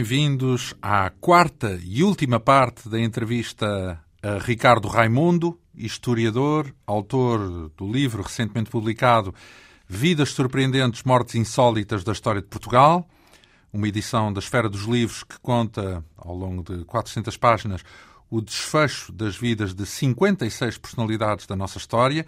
Bem-vindos à quarta e última parte da entrevista a Ricardo Raimundo, historiador, autor do livro recentemente publicado Vidas Surpreendentes, Mortes Insólitas da História de Portugal, uma edição da Esfera dos Livros que conta, ao longo de 400 páginas, o desfecho das vidas de 56 personalidades da nossa história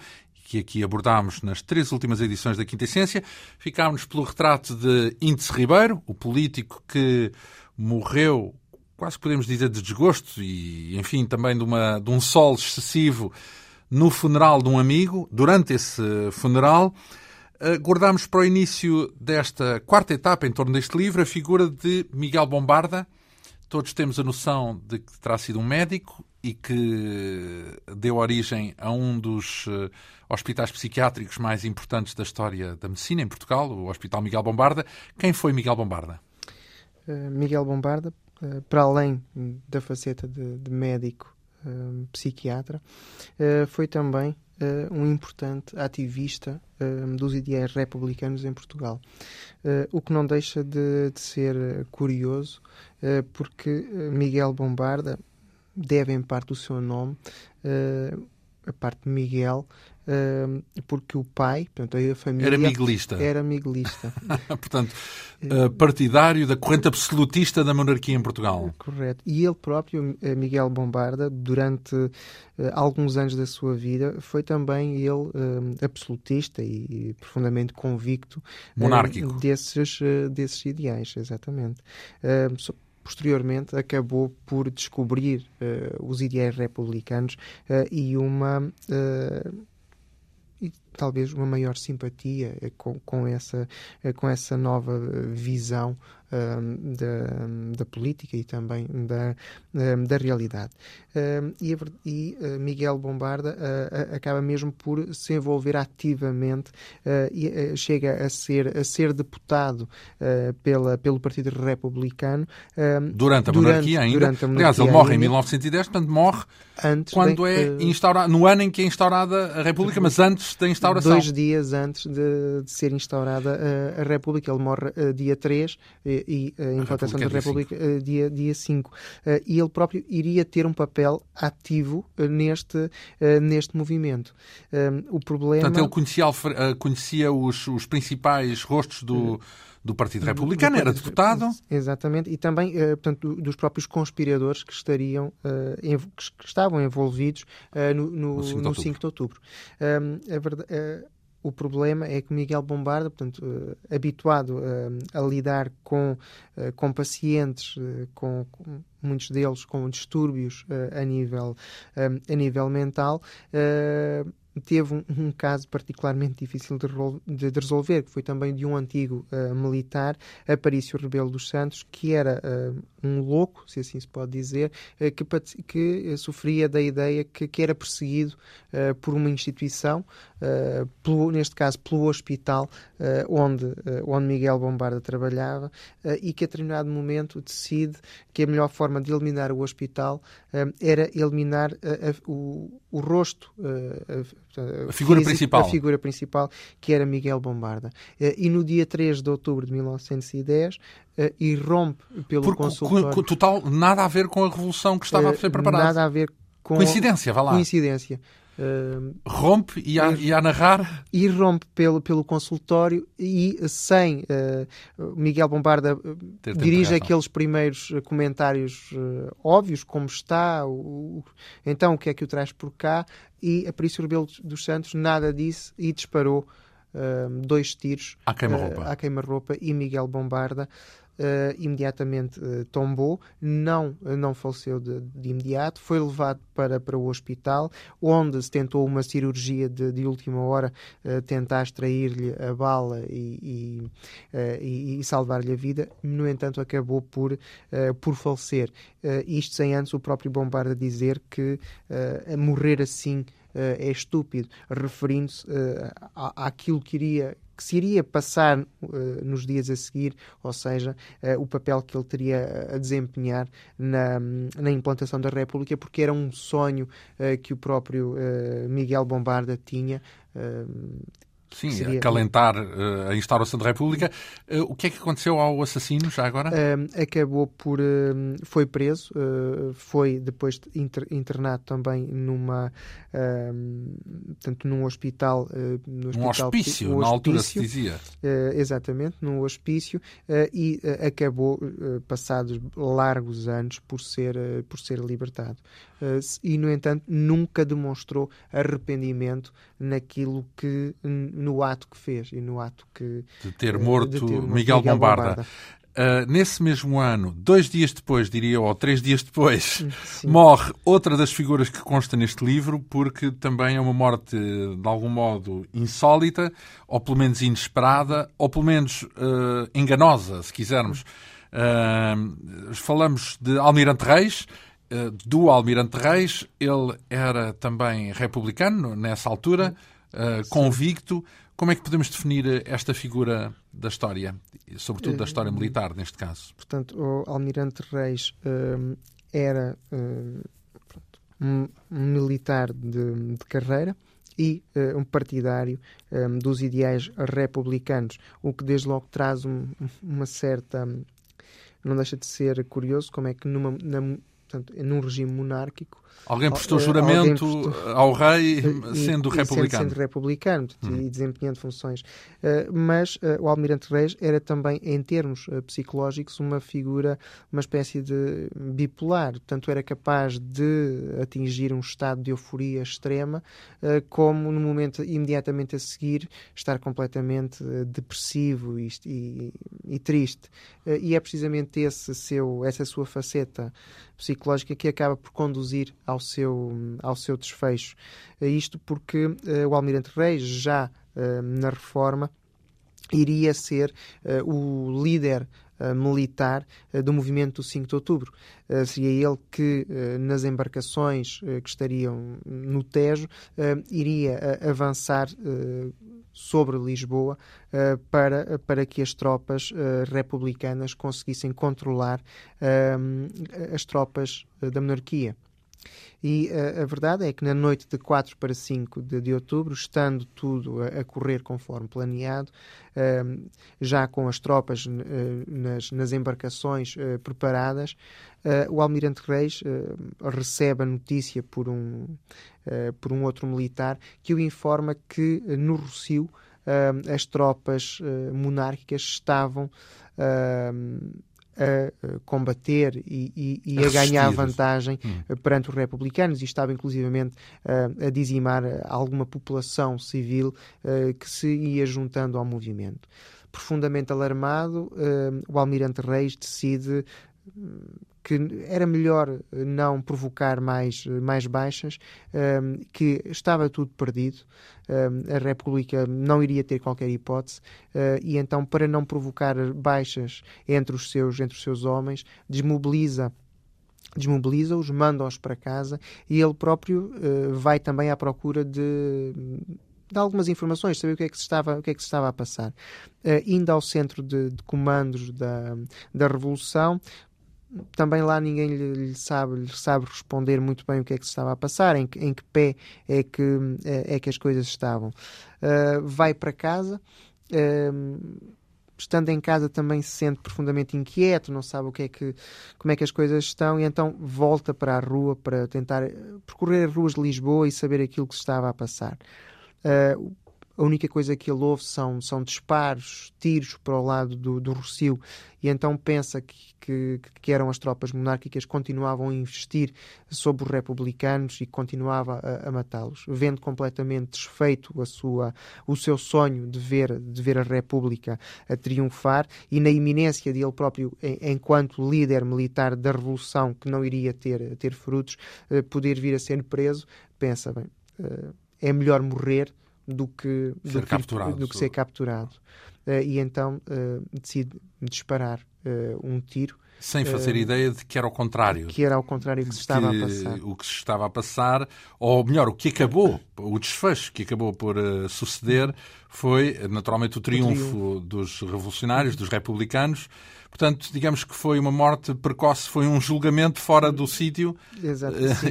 que aqui abordámos nas três últimas edições da Quinta Essência. Ficámos pelo retrato de Índice Ribeiro, o político que morreu, quase podemos dizer, de desgosto e, enfim, também de, uma, de um sol excessivo no funeral de um amigo. Durante esse funeral, guardámos para o início desta quarta etapa em torno deste livro a figura de Miguel Bombarda. Todos temos a noção de que terá sido um médico e que deu origem a um dos uh, hospitais psiquiátricos mais importantes da história da medicina em Portugal, o Hospital Miguel Bombarda. Quem foi Miguel Bombarda? Uh, Miguel Bombarda, uh, para além da faceta de, de médico psiquiatra, foi também um importante ativista dos ideais republicanos em Portugal. o que não deixa de, de ser curioso, porque Miguel Bombarda deve em parte o seu nome uh, a parte de Miguel uh, porque o pai portanto a família era miguelista era miguelista portanto uh, partidário da corrente absolutista da monarquia em Portugal. Correto. E ele próprio Miguel Bombarda durante alguns anos da sua vida foi também ele absolutista e, e, profundamente convicto monárquico. desses desses ideais exatamente. Posteriormente acabou por descobrir uh, os ideais republicanos uh, e uma uh, talvez uma maior simpatia com, com, essa, com essa nova visão um, da, da, política e também da, um, da realidade. E, e uh, Miguel Bombarda uh, acaba mesmo por se envolver ativamente uh, e chega a ser, a ser deputado pela, pelo Partido Republicano durante a monarquia ainda. Durante a monarquia Aliás, ele morre em 1910, portanto morre antes quando de, é instaurado, no ano em que é instaurada a República, mas antes da instauração. Dois dias antes de, de ser instaurada a, a República. Ele morre dia 3 e a implantação da República dia 5. Dia, dia 5. E ele próprio iria ter um papel ativo eh, neste, eh, neste movimento. O problema... Portanto, ele conhecia, eh, conhecia os, os principais rostos do do Partido Republicano, era deputado. Exatamente, e também, portanto, dos próprios conspiradores que estariam, que estavam envolvidos no, no, no 5 de outubro. 5 de outubro. a verdade, o problema é que Miguel Bombarda, portanto, uh, habituado uh, a lidar com, uh, com pacientes, com, com, muitos deles com distúrbios a, nível, a nível mental, teve um, um, caso particularmente difícil de, de, de, resolver, que foi também de um antigo uh, militar, Aparício Rebelo dos Santos, que era uh, um louco, se assim se pode dizer, uh, que, que sofria da ideia que, que era perseguido por uma instituição, pelo, neste caso pelo hospital onde, onde Miguel Bombarda trabalhava, e que a determinado momento decide que a melhor forma de eliminar o hospital era eliminar o, o rosto, a figura físico, principal. A figura principal, que era Miguel Bombarda. Eh, e no dia 3 de outubro de 1910 eh, irrompe pelo Porque, consultório... Total, nada a ver com a revolução que estava a ser preparada. Nada a ver com... Coincidência, vá lá. Coincidência. Uh, rompe e a, e a narrar? E rompe pelo, pelo consultório e sem uh, Miguel Bombarda dirige aqueles primeiros comentários uh, óbvios, como está, o, então o que é que o traz por cá, e a Perícia Rebelo dos Santos nada disse e disparou dois tiros à queima-roupa. à queima e Miguel Bombarda uh, imediatamente uh, tombou, não, não faleceu de, de, imediato, foi levado para, para o hospital, onde se tentou uma cirurgia de, de última hora, uh, tentar extrair-lhe a bala e, e, e, e salvar-lhe a vida, no entanto acabou por, por falecer. isto sem antes o próprio Bombarda dizer que morrer assim é estúpido, referindo-se àquilo que iria que se iria passar uh, nos dias a seguir, ou seja, uh, o papel que ele teria a desempenhar na, na implantação da República, porque era um sonho uh, que o próprio Miguel Bombarda tinha Sim, seria... acalentar uh, a instauração da República. Uh, o que é que aconteceu ao assassino já agora? Uh, acabou por. foi preso, foi depois inter, internado também numa. portanto, num hospital. no hospital um hospício, um hospício, na altura se dizia. exatamente, num hospício, e acabou, passados largos anos, por ser, por ser libertado. e, no entanto, nunca demonstrou arrependimento naquilo que no ato que fez e no ato que de ter morto, de ter morto Miguel, Miguel, Bombarda. Bombarda. Uh, nesse mesmo ano, dois dias depois, diria, ou três dias depois, Sim. morre outra das figuras que consta neste livro, porque também é uma morte, de algum modo, insólita, ou pelo menos inesperada, ou pelo menos uh, enganosa, se quisermos. Uh, falamos de Almirante Reis, do Almirante Reis, ele era também republicano nessa altura, uh, convicto. Como é que podemos definir esta figura da história, sobretudo da história militar, neste caso? Portanto, o Almirante Reis era um, militar de, de carreira e uh, um partidário um, dos ideais republicanos, o que desde logo traz um, uma certa. Não deixa de ser curioso como é que numa, na, portanto, num regime monárquico. Alguém prestou eh, juramento prestou, ao rei sendo e, republicano. Sendo, sendo republicano hum. e desempenhando funções. Uh, mas o Almirante Reis era também, em termos psicológicos, uma figura, uma espécie de bipolar. Portanto, era capaz de atingir um estado de euforia extrema, como no momento imediatamente a seguir estar completamente depressivo e, e, e triste. e é precisamente esse seu, essa sua faceta psicológica que acaba por conduzir ao seu, ao seu desfecho. Isto porque uh, o Almirante Reis, já uh, na reforma, iria ser uh, o líder militar do movimento do 5 de outubro. seria ele que, nas embarcações que estariam no Tejo, iria avançar sobre Lisboa para, para que as tropas republicanas conseguissem controlar as tropas da monarquia. E a verdade é que na noite de 4 para 5 de, de outubro, estando tudo a, a correr conforme planeado, já com as tropas nas, nas embarcações preparadas, o Almirante Reis recebe a notícia por um, uh, por um outro militar, que o informa que uh, no Rocio uh, as tropas monárquicas estavam a combater e, e, e a, a ganhar vantagem hum. perante os republicanos e estava inclusivamente uh, a dizimar alguma população civil que se ia juntando ao movimento. Profundamente alarmado, o Almirante Reis decide que era melhor não provocar mais, mais baixas, um, que estava tudo perdido, um, a República não iria ter qualquer hipótese, uh, e então, para não provocar baixas entre os seus, entre os seus homens, desmobiliza desmobiliza-os, manda-os para casa e ele próprio vai também à procura de de algumas informações, saber o que é que se estava, o que é que se estava a passar. Uh, indo ao centro de, de comandos da, da Revolução, também lá ninguém lhe, lhe, sabe, lhe sabe responder muito bem o que é que se estava a passar, em, em que pé é que, é, é que as coisas estavam. Uh, vai para casa. Uh, estando em casa também se sente profundamente inquieto, não sabe o que é que, como é que as coisas estão e então volta para a rua para tentar percorrer as ruas de Lisboa e saber aquilo que se estava a passar. Uh, a única coisa que ele ouve são, são disparos, tiros para o lado do, do Rocio, e então pensa que, que, que, eram as tropas monárquicas continuavam a investir sobre os republicanos e continuava a, a matá-los, vendo completamente desfeito a sua, o seu sonho de ver, de ver a República a triunfar. E na iminência de ele próprio, enquanto líder militar da Revolução, que não iria ter, ter frutos, eh, poder vir a ser preso, pensa, bem, eh, é melhor morrer do que, ser, do capturado. Que, do que ser capturado. Uh, e então uh, decide disparar uh, um tiro. Sem fazer ideia de que era o contrário. Que era ao contrário que se estava que, a passar. O que se estava a passar, ou melhor, o que acabou, o desfecho que acabou por suceder foi naturalmente o triunfo, o triunfo. dos revolucionários, dos republicanos, Portanto, digamos que foi uma morte precoce, foi um julgamento fora do sítio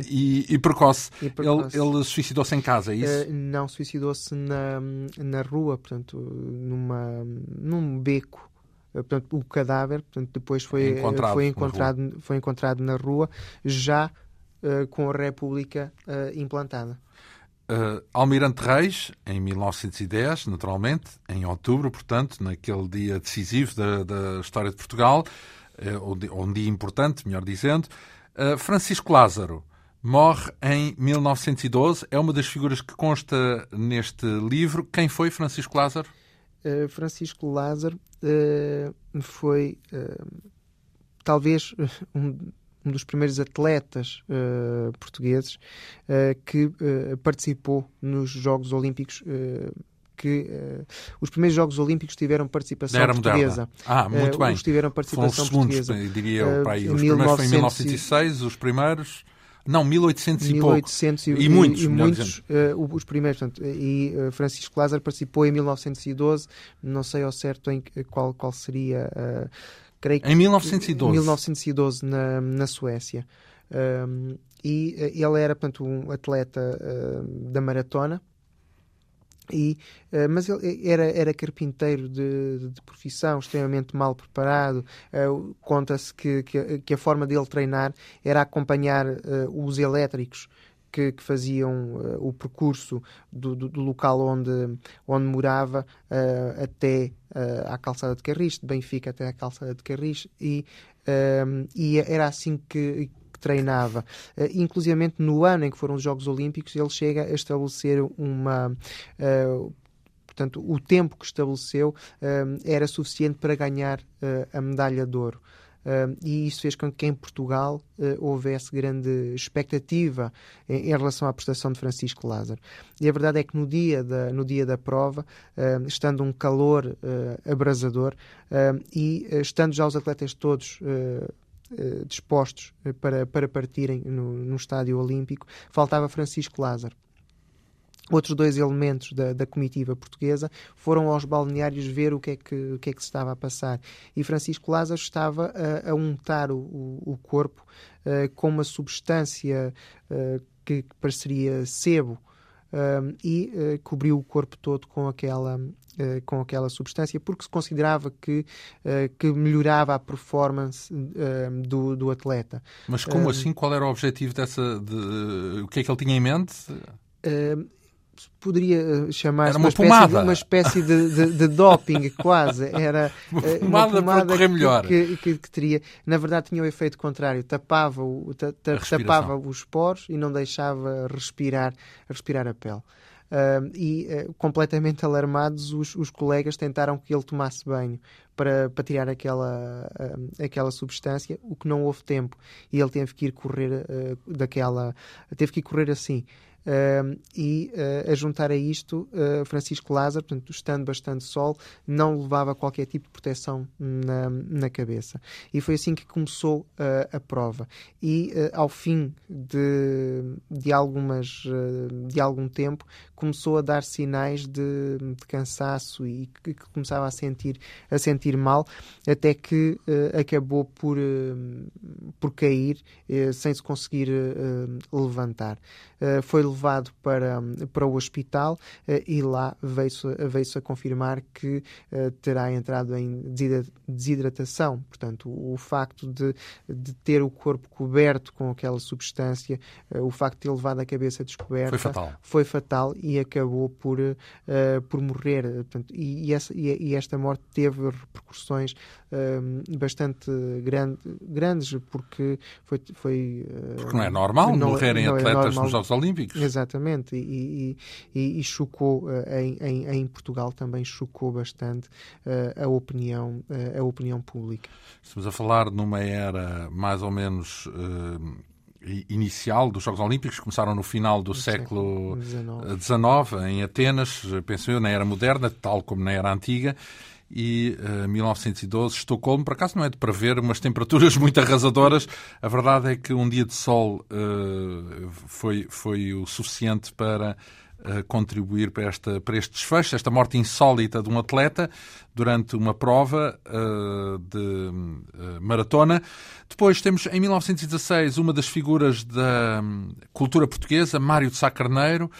e, e, precoce. E precoce. Ele, ele suicidou-se em casa, é isso? Uh, não, suicidou-se na, na rua, portanto, numa, num beco. Portanto, o cadáver portanto, depois foi encontrado, foi encontrado, na foi encontrado na rua, já uh, com a República uh, implantada. Uh, Almirante Reis, em 1910, naturalmente, em outubro, portanto, naquele dia decisivo da, da história de Portugal, uh, um dia importante, melhor dizendo. Uh, Francisco Lázaro morre em 1912, é uma das figuras que consta neste livro. Quem foi Francisco Lázaro? Francisco Lázaro foi talvez um um dos primeiros atletas uh, portugueses uh, que uh, participou nos Jogos Olímpicos. que os primeiros Jogos Olímpicos tiveram participação Era portuguesa. Ah, muito bem. Os tiveram participação Foram os segundos, diria eu, para aí. Os 1900... primeiros foi em 1906, os primeiros. Não, 1800 e 1800 pouco. E, e muitos, e, muitos uh, os primeiros. Portanto, e uh, Francisco Lázaro participou em 1912, não sei ao certo em qual, qual seria uh, creio que, em 1912. 1912 na, na Suécia. Um, e eh, ele era, portanto, um atleta uh, da maratona. E, uh, mas ele era, era carpinteiro de, de profissão, extremamente mal preparado. Uh, Conta-se que, que, que, a forma dele treinar era acompanhar os elétricos que, que faziam uh, o percurso do, do, do, local onde, onde morava uh, até uh, à calçada de Carris, de Benfica até à calçada de Carris, e, e era assim que, treinava. Uh, inclusivamente no ano em que foram os Jogos Olímpicos, ele chega a estabelecer uma. Uh, portanto, o tempo que estabeleceu uh, era suficiente para ganhar a medalha de ouro. Uh, e isso fez com que em Portugal uh, houvesse grande expectativa em, em, relação à prestação de Francisco Lázaro. E a verdade é que no dia da, no dia da prova, uh, estando um calor abrasador e estando já os atletas todos dispostos para, para partirem no, no estádio olímpico, faltava Francisco Lázaro. Outros dois elementos da, da, comitiva portuguesa foram aos balneários ver o que é que, o que, é que se estava a passar. E Francisco Lázaro estava a, a untar o, o corpo uh, com uma substância uh, que pareceria sebo uh, e cobriu o corpo todo com aquela, com aquela substância porque se considerava que, que melhorava a performance do, do atleta. Mas como assim? Qual era o objetivo dessa. De, o que é que ele tinha em mente? Poderia eh, chamar-se uma, uma, espécie, de, uma espécie de, de, de doping, quase. Era uma pomada, uma pomada correr melhor. Que, que, que, teria, na verdade, tinha o efeito contrário. Tapava, o, tapava os poros e não deixava respirar, respirar a pele. Uh, e uh, completamente alarmados, os, os, colegas tentaram que ele tomasse banho para, para tirar aquela, uh, aquela substância, o que não houve tempo. E ele teve que ir correr daquela. teve que ir correr assim. Uh, e uh, a juntar a isto, uh, Francisco Lázaro, portanto, estando bastante sol, não levava qualquer tipo de proteção na, na cabeça. E foi assim que começou a prova. E ao fim de, de, algumas, de algum tempo, começou a dar sinais de, de cansaço e que, que, começava a sentir, a sentir mal, até que acabou por, por cair sem se conseguir levantar. foi levado para, para o hospital uh, e lá veio-se veio a confirmar que uh, terá entrado em desidratação. Portanto, o, o facto de, de ter o corpo coberto com aquela substância, uh, o facto de ter levado a cabeça descoberta, foi fatal, foi fatal e acabou por, por morrer. Portanto, e, e, essa, e, esta morte teve repercussões bastante grande, grandes, porque foi. foi porque não é normal não, morrerem não é atletas é normal. nos Jogos Olímpicos. Exatamente, e, e, e chocou uh, em, em, em, Portugal também chocou bastante uh, a opinião uh, a opinião pública. Estamos a falar numa era mais ou menos inicial dos Jogos Olímpicos, começaram no final do século XIX, em Atenas, penso eu, na era moderna, tal como na era antiga, e uh, 1912, Estocolmo. Por acaso não é de prever umas temperaturas muito arrasadoras. A verdade é que um dia de sol uh, foi, foi o suficiente para uh, contribuir para, esta, para este desfecho, esta morte insólita de um atleta durante uma prova de maratona. Depois temos, em 1916, uma das figuras da um, cultura portuguesa, Mário de Sá Carneiro.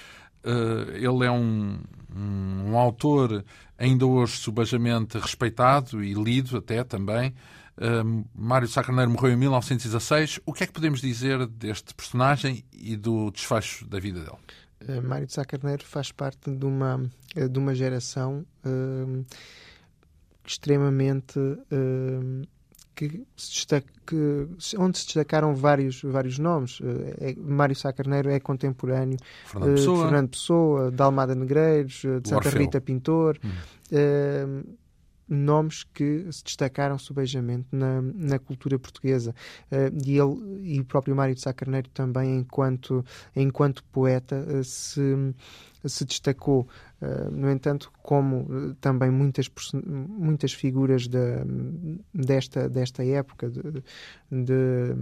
ele é um, um, um autor ainda hoje subajamente respeitado e lido até também. Uh, Mário Sacarneiro morreu em 1916. O que é que podemos dizer deste personagem e do desfecho da vida dele? Uh, Mário de Sá Carneiro faz parte de uma, eh, de uma geração uh, extremamente que se destaca, que, onde se destacaram vários, vários nomes. É, Mário Sá Carneiro é contemporâneo Fernando Pessoa, de Fernando Pessoa, de Almada Negreiros, de Santa Orfeu. Rita Pintor. Hum. Uh, nomes que se destacaram subejamente na, na cultura portuguesa. Uh, e ele e o próprio Mário de Sá Carneiro também, enquanto, enquanto poeta, uh, se, se destacou. Uh, no entanto, como também muitas, muitas figuras de, desta, desta época de, de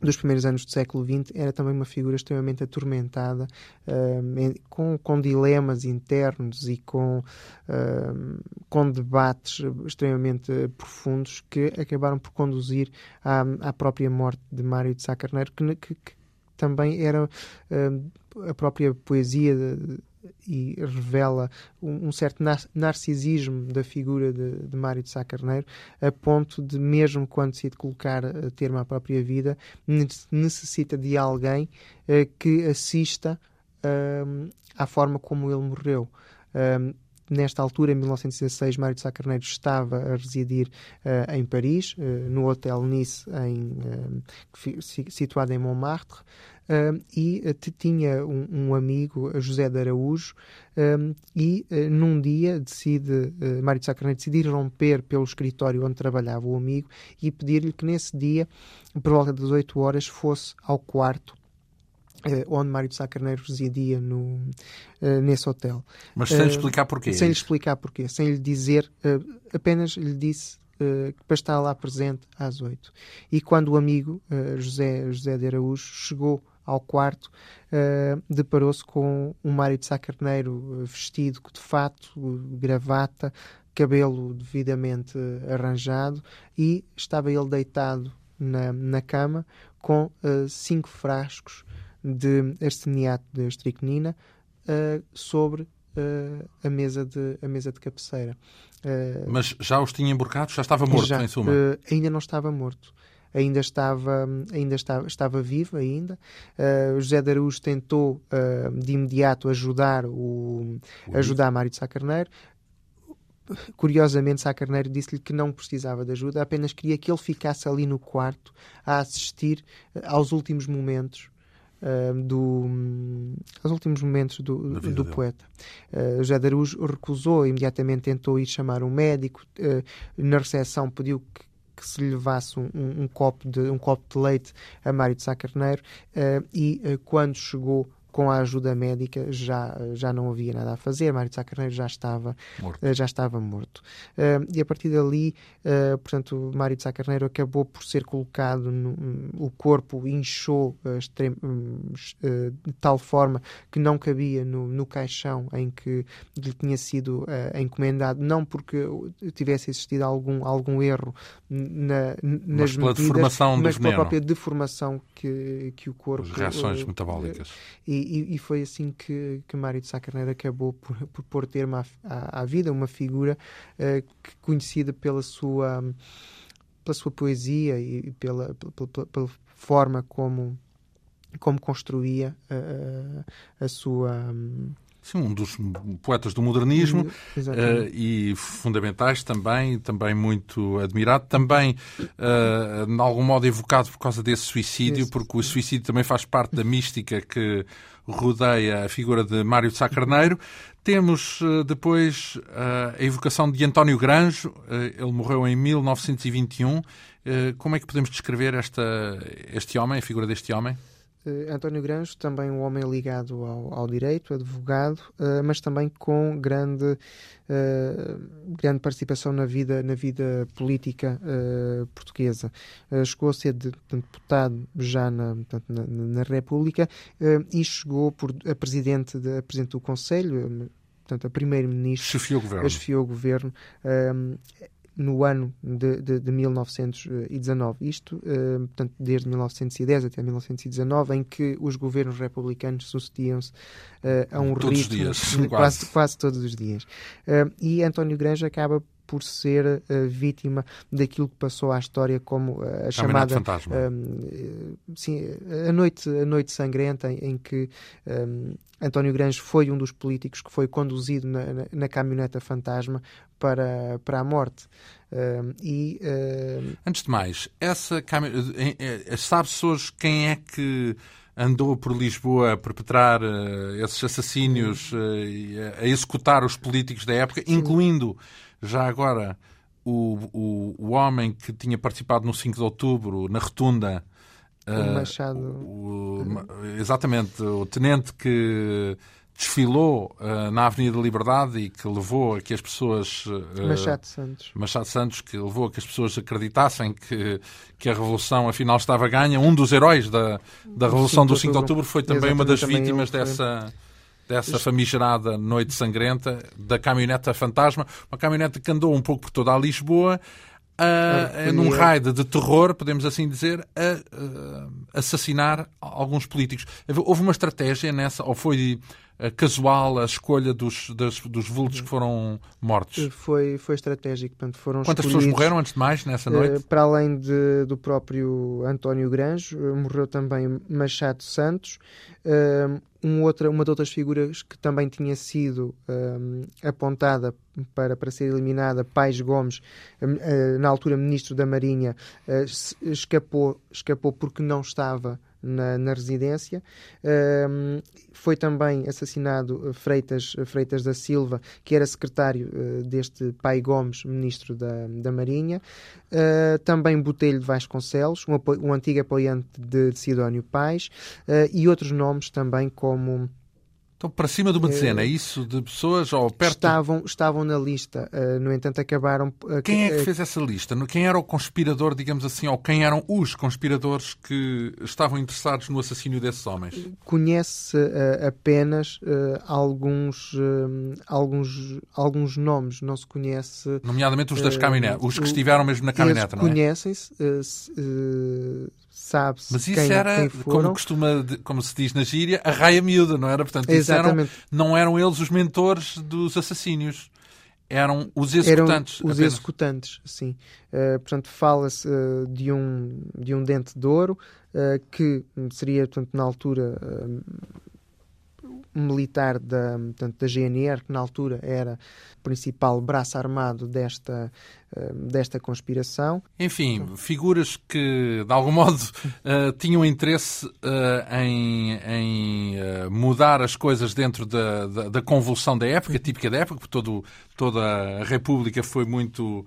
dos primeiros anos do século XX era também uma figura extremamente atormentada, uh, com, com dilemas internos e com, uh, com debates extremamente profundos que acabaram por conduzir à, à própria morte de Mário de Sá Carneiro, que, que, que também era uh, a própria poesia de, e revela um, um, certo narcisismo da figura de, de Mário de Sá Carneiro, a ponto de, mesmo quando se de colocar a termo à própria vida, necessita de alguém uh, que assista uh, à forma como ele morreu. Uh, nesta altura, em 1916, Mário de Sá Carneiro estava a residir uh, em Paris, uh, no Hotel Nice, em, uh, situado em Montmartre, e tinha um, um, amigo, José de Araújo, e num dia decide, Mário de Sá Carneiro decidir romper pelo escritório onde trabalhava o amigo e pedir-lhe que nesse dia, por volta das 8 horas, fosse ao quarto Uh, onde Mário de Sá Carneiro residia no, uh, nesse hotel. Mas sem lhe explicar porquê? Sem lhe explicar porquê, sem lhe dizer, apenas lhe disse para estar lá presente às oito. E quando o amigo José, José de Araújo chegou ao quarto, deparou-se com um Mário de Sá Carneiro vestido de fato, gravata, cabelo devidamente arranjado e estava ele deitado na, na cama com cinco frascos de arsteniato de estricnina uh, sobre uh, a, mesa de, a mesa de cabeceira. Uh, Mas já os tinha emborcados? Já estava morto, já, em suma? ainda não estava morto ainda estava, ainda estava, estava vivo ainda. Uh, José de Araújo tentou uh, de imediato ajudar o, ajudar Mário de Sá Carneiro. Curiosamente, Sá Carneiro disse-lhe que não precisava de ajuda, apenas queria que ele ficasse ali no quarto a assistir aos últimos momentos Uh, do, aos últimos momentos do, do poeta. Uh, José de Araújo recusou, imediatamente tentou ir chamar um médico, uh, na recepção pediu que, que se levasse um, um, um, copo de, um copo de leite a Mário de Sá Carneiro uh, e quando chegou com a ajuda médica já, já não havia nada a fazer, Mário de Sá Carneiro já estava morto. Eh, já estava morto. Uh, e a partir dali, uh, portanto, Mário de Sá Carneiro acabou por ser colocado, no, o corpo inchou uh, de tal forma que não cabia no, no caixão em que lhe tinha sido encomendado, não porque tivesse existido algum, algum erro na, nas mas pela medidas, deformação mas pela própria deformação que, que o corpo... As reações metabólicas. E, e, e, foi assim que, que Mário de Sá Carneiro acabou por, por pôr termo à, à, à vida, uma figura uh, que, conhecida pela sua, pela sua poesia e pela, pela, pela, pela forma como, como construía uh, a sua. Um, Sim, um dos poetas do modernismo uh, e fundamentais também, também muito admirado, também uh, de algum modo evocado por causa desse suicídio, Isso. porque o suicídio também faz parte da mística que rodeia a figura de Mário de Sá Carneiro. Temos uh, depois a evocação de António Granjo, ele morreu em 1921. como é que podemos descrever esta, este homem, a figura deste homem? Uh, António Granjo, também um homem ligado ao, ao direito, advogado, uh, mas também com grande, uh, grande participação na vida, na vida política portuguesa. chegou a ser de, deputado já na, portanto, na, na República e chegou por, a presidente, de, a presidente do Conselho, portanto, a primeiro-ministro. Chefiou o governo. Chefiou o governo no ano de, de, de 1919. Isto, uh, portanto, desde 1910 até 1919, em que os governos republicanos sucediam-se uh, a um todos ritmo os dias, quase. quase, quase todos os dias. Uh, e António Granja acaba por ser uh, vítima daquilo que passou à história como uh, a chamada fantasma. Uh, sim, a noite a noite sangrenta em, em que um, António Grange foi um dos políticos que foi conduzido na, na, na caminhoneta fantasma para, para a morte. e, Antes de mais, essa caminhoneta. Sabe-se hoje quem é que andou por Lisboa a perpetrar uh, esses assassínios, uh, a executar os políticos da época, Sim. incluindo já agora o, o, o homem que tinha participado no 5 de outubro, na Rotunda. O uh, Machado. O, exatamente, o tenente que desfilou uh, na Avenida da Liberdade e que levou a que as pessoas. Uh, Machado Santos. Machado Santos, que levou a que as pessoas acreditassem que, que a Revolução afinal estava ganha. Um dos heróis da, da Revolução do 5 de Outubro foi também Exatamente, uma das vítimas dessa. Dessa famigerada noite sangrenta, da caminhoneta fantasma, uma caminhoneta que andou um pouco por toda a Lisboa, a, a, num raid de terror, podemos assim dizer, a, a, assassinar alguns políticos. Houve uma estratégia nessa, ou foi casual a escolha dos, das, dos vultos que foram mortos? Foi, foi estratégico. Portanto, foram Quantas pessoas morreram antes de mais nessa noite? Uh, para além de, do próprio António Granjo, morreu também Machado Santos, um outra, uma de outras figuras que também tinha sido apontada para, para ser eliminada, Pais Gomes, na altura ministro da Marinha, escapou, escapou porque não estava na, na residência. Foi também assassinado Freitas, Freitas da Silva, que era secretário uh, deste Pai Gomes, ministro da, da Marinha. Uh, também Botelho de Vasconcelos, um, um antigo apoiante de, de Sidónio Pais, uh, e outros nomes também como então, para cima de uma dezena, é isso? De pessoas ou perto? Estavam, estavam na lista, uh, no entanto, acabaram. Quem é que fez essa lista? Quem era o conspirador, digamos assim, ou quem eram os conspiradores que estavam interessados no assassínio desses homens? Conhece uh, apenas alguns, alguns, alguns nomes, não se conhece. Nomeadamente os das caminhonetas, os que estiveram mesmo na caminhoneta, não é? Conhecem-se sabe-se Mas isso quem, era, quem como, costuma, como se diz na gíria, a raia miúda, não era? Portanto, Exatamente. Eram, não eram eles os mentores dos assassínios. Eram os executantes. Eram os apenas. executantes, sim. Uh, portanto, fala-se uh, de, um, de um dente de ouro uh, que seria, portanto, na altura militar da, portanto, da GNR, que na altura era o principal braço armado desta, eh, desta conspiração. Enfim, figuras que, de algum modo, uh, tinham interesse uh, em, em uh, mudar as coisas dentro da, da, da, convulsão da época, típica da época, porque todo, toda a República foi muito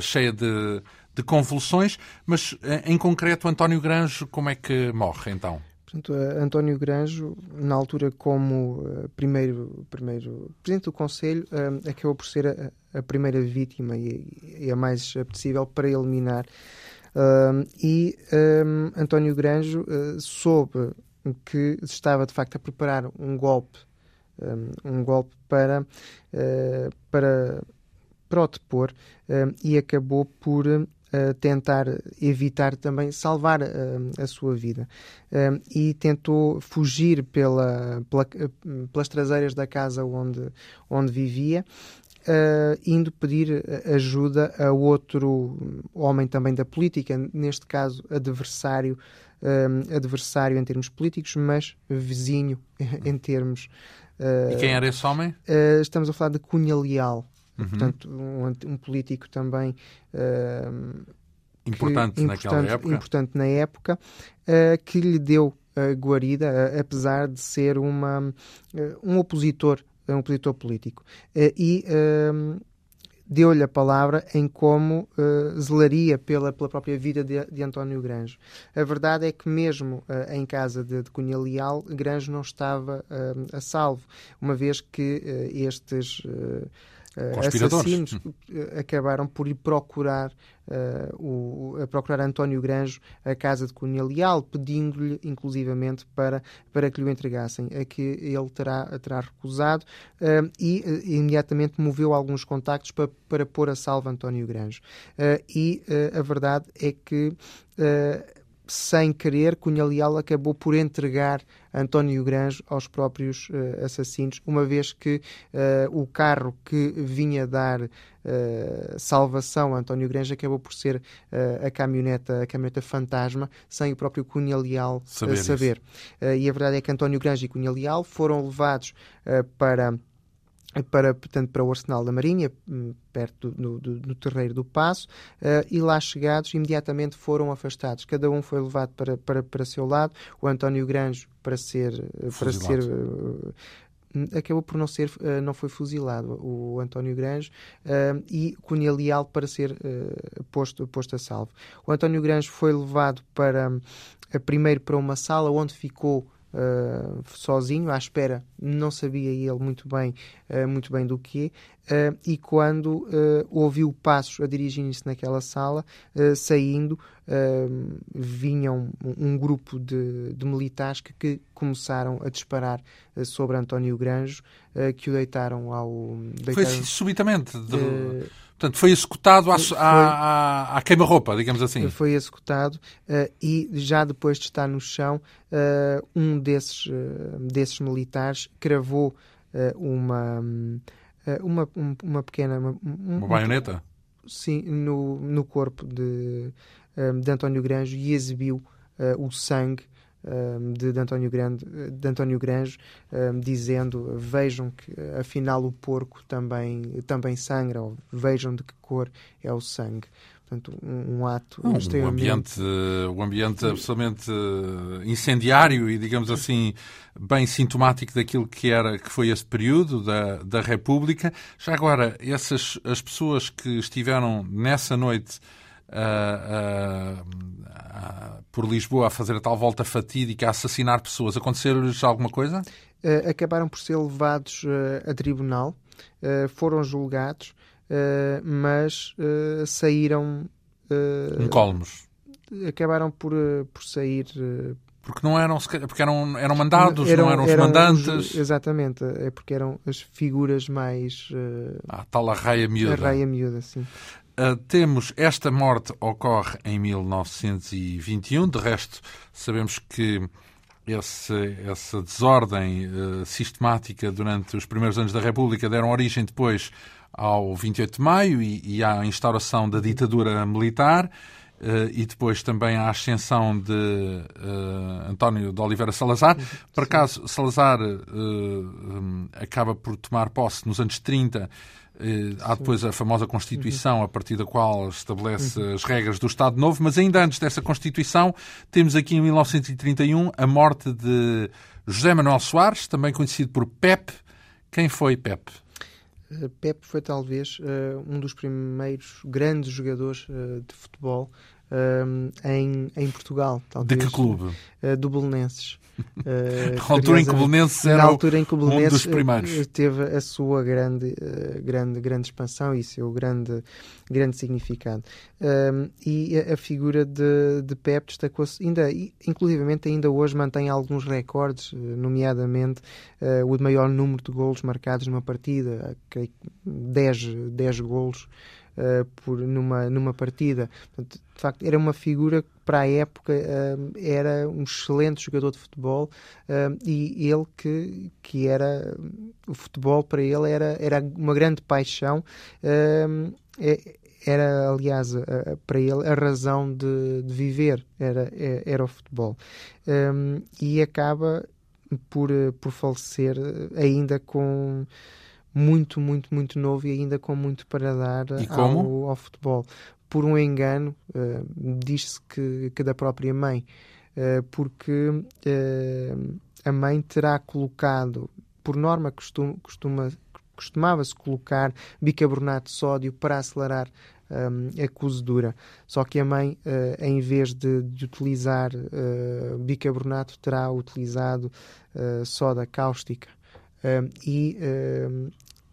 cheia de, de convulsões, mas em concreto António Granjo, como é que morre então? Portanto, António Granjo, na altura como uh, primeiro, primeiro presidente do Conselho, uh, acabou por ser a, a primeira vítima e, e, a mais apetecível para eliminar. Uh, e António Granjo soube que estava de facto a preparar um golpe, um, um golpe para, para, para o depor e acabou por tentar evitar também salvar uh, a sua vida. Uh, e tentou fugir pela, pela, pelas traseiras da casa onde, onde vivia. Uh, indo pedir ajuda a outro homem também da política, neste caso adversário, adversário em termos políticos, mas vizinho em termos. e quem era esse homem? estamos a falar de Cunha Leal. Uhum. Portanto, um, um, político também uh, importante, que, naquela época, importante na época uh, que lhe deu a guarida, uh, apesar de ser uma, um opositor, um opositor político. e deu-lhe a palavra em como uh, zelaria pela, pela própria vida de, de António Granjo. A verdade é que mesmo uh, em casa de, de Cunha Leal, Granjo não estava uh, a salvo, uma vez que estes assassinos acabaram por ir procurar uh, o, a procurar António Granjo a casa de Cunha Leal, pedindo-lhe inclusivamente para, para que lhe o entregassem, a que ele terá, terá recusado uh, e uh, imediatamente moveu alguns contactos para, para pôr a salvo António Granjo. e a verdade é que sem querer, Cunha Leal acabou por entregar António Granjo aos próprios uh, assassinos, uma vez que uh, o carro que vinha dar uh, salvação a António Granjo acabou por ser a caminhoneta, a caminhoneta fantasma, sem o próprio Cunha Leal saber. saber. e a verdade é que António Granjo e Cunha Leal foram levados para para, portanto, para o Arsenal da Marinha, hum, perto do, do, do Terreiro do Passo, uh, e lá chegados, imediatamente foram afastados. Cada um foi levado para, para, para seu lado, o António Granjo para ser... Eh, para ser uh, acabou por não ser uh, não foi fuzilado o António Granjo uh, e Cunha Leal para ser uh, posto posto a salvo. O António Granjo foi levado para primeiro para uma sala onde ficou uh, sozinho, à espera, não sabia ele muito bem, uh, muito bem do que, uh, e quando ouviu passos a dirigirem-se naquela sala, saindo, vinham um, um grupo de, de militares que, que, começaram a disparar sobre António Granjo, que o deitaram ao... Deitaram, Foi subitamente? De Portanto, foi executado à, à, à queima-roupa, digamos assim. Foi executado uh, e já depois de estar no chão, uh, um desses, uh, desses militares cravou uma, uma, uma pequena... Uma, uma baioneta? sim, no, no corpo de, de António Granjo e exibiu o sangue de, de, António Grande, de António Granjo, dizendo vejam que afinal o porco também, também sangra, ou vejam de que cor é o sangue. Portanto, um, um ato um, extremamente... ambiente, um ambiente absolutamente eh, incendiário e, digamos assim, bem sintomático daquilo que, era, que foi esse período da, da República. Já agora, essas, as pessoas que estiveram nessa noite por Lisboa a fazer a tal volta fatídica, a assassinar pessoas. Aconteceu-lhes alguma coisa? Uh, acabaram por ser levados a tribunal, foram julgados, mas saíram. Incólumes. Acabaram por, por sair porque não eram porque eram eram mandados eram, não eram os eram mandantes os, exatamente é porque eram as figuras mais uh, ah, tal arraia miúda arraia miúda sim Uh, temos esta morte ocorre em 1921, de resto sabemos que esse, essa desordem uh, sistemática durante os primeiros anos da República deram origem depois ao 28 de maio e, e à instauração da ditadura militar uh, e depois também à ascensão de António de Oliveira Salazar. Por acaso, Salazar um, acaba por tomar posse nos anos 30 eh, há depois a famosa Constituição, uhum. a partir da qual estabelece uhum. as regras do Estado Novo, mas ainda antes dessa Constituição, temos aqui em 1931 a morte de José Manuel Soares, também conhecido por Pep. Quem foi Pep? Uh, Pep foi talvez uh, um dos primeiros grandes jogadores de futebol em, em Portugal. Talvez, de que clube? do Belenenses. Uh, na altura em que o Belenenses era altura em que o Belenenses um dos primeiros. Eh, teve a sua grande, uh, grande, grande expansão e seu grande, grande significado. Um, e a, a, figura de, de Pep destacou-se, ainda, inclusivamente ainda hoje mantém alguns recordes, nomeadamente uh, o de maior número de golos marcados numa partida, 10, 10 golos uh, por, numa, numa partida. Portanto, de facto, era uma figura que para a época uh, era um excelente jogador de futebol uh, e ele que, que era o futebol para ele era, era uma grande paixão. É, era, aliás, para ele a razão de, de viver, era, é, era o futebol. Um, e acaba por, por falecer ainda com muito, muito, muito novo e ainda com muito para dar ao, ao, futebol. Por um engano, uh, diz-se que, que da própria mãe, uh, porque uh, a mãe terá colocado, por norma costuma, costuma costumava-se colocar bicarbonato de sódio para acelerar um, a cozedura. Só que a mãe, uh, em vez de, de utilizar uh, bicarbonato, terá utilizado uh, soda cáustica. E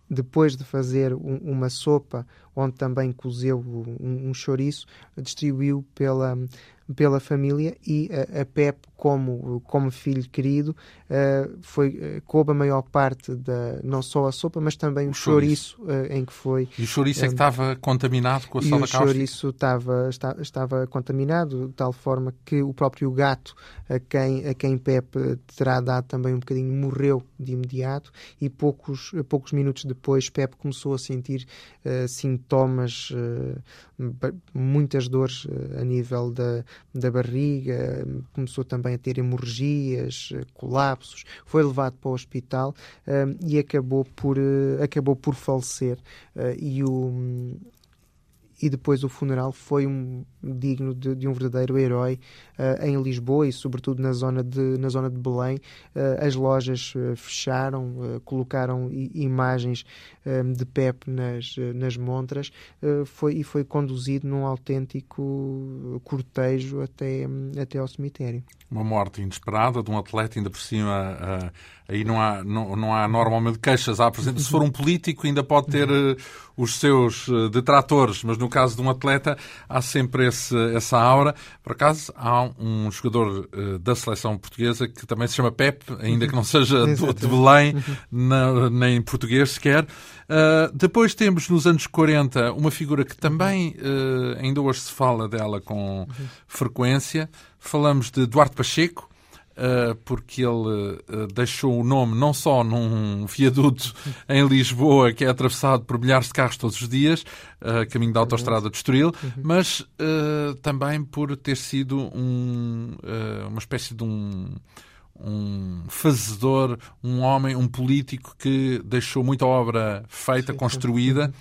depois de fazer um, uma sopa onde também cozeu um, um chouriço, distribuiu pela, pela família e a, a Pep, como, como filho querido, uh, foi, uh, coube a maior parte da, não só a sopa, mas também o, o chouriço, chouriço uh, em que foi. E o chouriço um, é que estava contaminado com a soda cáustica? o chouriço estava, estava, estava contaminado, de tal forma que o próprio gato, a quem, a quem Pep terá dado também um bocadinho, morreu de imediato e poucos, poucos minutos depois Pep começou a sentir sintomas, muitas dores a nível da da barriga, começou também a ter hemorragias, colapsos, foi levado para o hospital uh, e acabou por, uh, acabou por falecer. E o e depois o funeral foi um digno de, de um verdadeiro herói uh, em Lisboa e sobretudo na zona de, na zona de Belém. Uh, as lojas uh, fecharam, colocaram imagens de Pep nas, nas montras foi, e foi conduzido num autêntico cortejo até, até ao cemitério. Uma morte inesperada de um atleta, ainda por cima, aí não há, não, não há normalmente queixas. Há, por exemplo, se for um político, ainda pode ter os seus detratores, mas no caso de um atleta, há sempre esse, essa aura. Por acaso, há um jogador uh, da seleção portuguesa que também se chama Pep, ainda que não seja do, de Belém, na, nem em português sequer. Uh, depois temos, nos anos 40, uma figura que também uh, ainda hoje se fala dela com frequência. Falamos de Duarte Pacheco, porque ele uh, deixou o nome não só num viaduto em Lisboa, que é atravessado por milhares de carros todos os dias, uh, caminho da autoestrada de Estoril, uhum. mas também por ter sido um, uma espécie de um um fazedor, um homem, um político que deixou muita obra feita, construída.